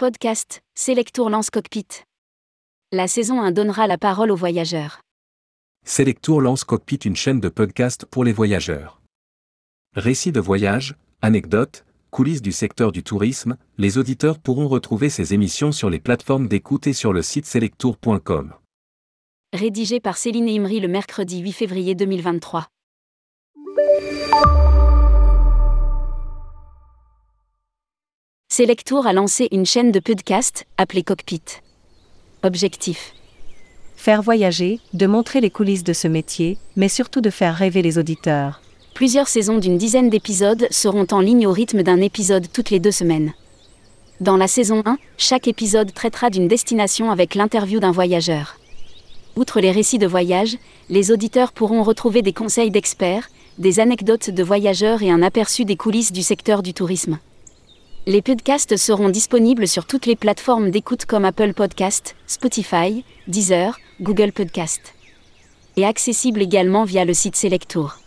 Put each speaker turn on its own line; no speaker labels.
Podcast, Selectour lance Cockpit. La saison 1 donnera la parole aux voyageurs.
Selectour lance Cockpit, une chaîne de podcast pour les voyageurs. Récits de voyage, anecdotes, coulisses du secteur du tourisme, les auditeurs pourront retrouver ces émissions sur les plateformes d'écoute et sur le site selectour.com.
Rédigé par Céline Imri le mercredi 8 février 2023. Selectour a lancé une chaîne de podcast, appelée Cockpit. Objectif
Faire voyager, de montrer les coulisses de ce métier, mais surtout de faire rêver les auditeurs.
Plusieurs saisons d'une dizaine d'épisodes seront en ligne au rythme d'un épisode toutes les deux semaines. Dans la saison 1, chaque épisode traitera d'une destination avec l'interview d'un voyageur. Outre les récits de voyage, les auditeurs pourront retrouver des conseils d'experts, des anecdotes de voyageurs et un aperçu des coulisses du secteur du tourisme. Les podcasts seront disponibles sur toutes les plateformes d'écoute comme Apple Podcast, Spotify, Deezer, Google Podcast. Et accessibles également via le site Selectour.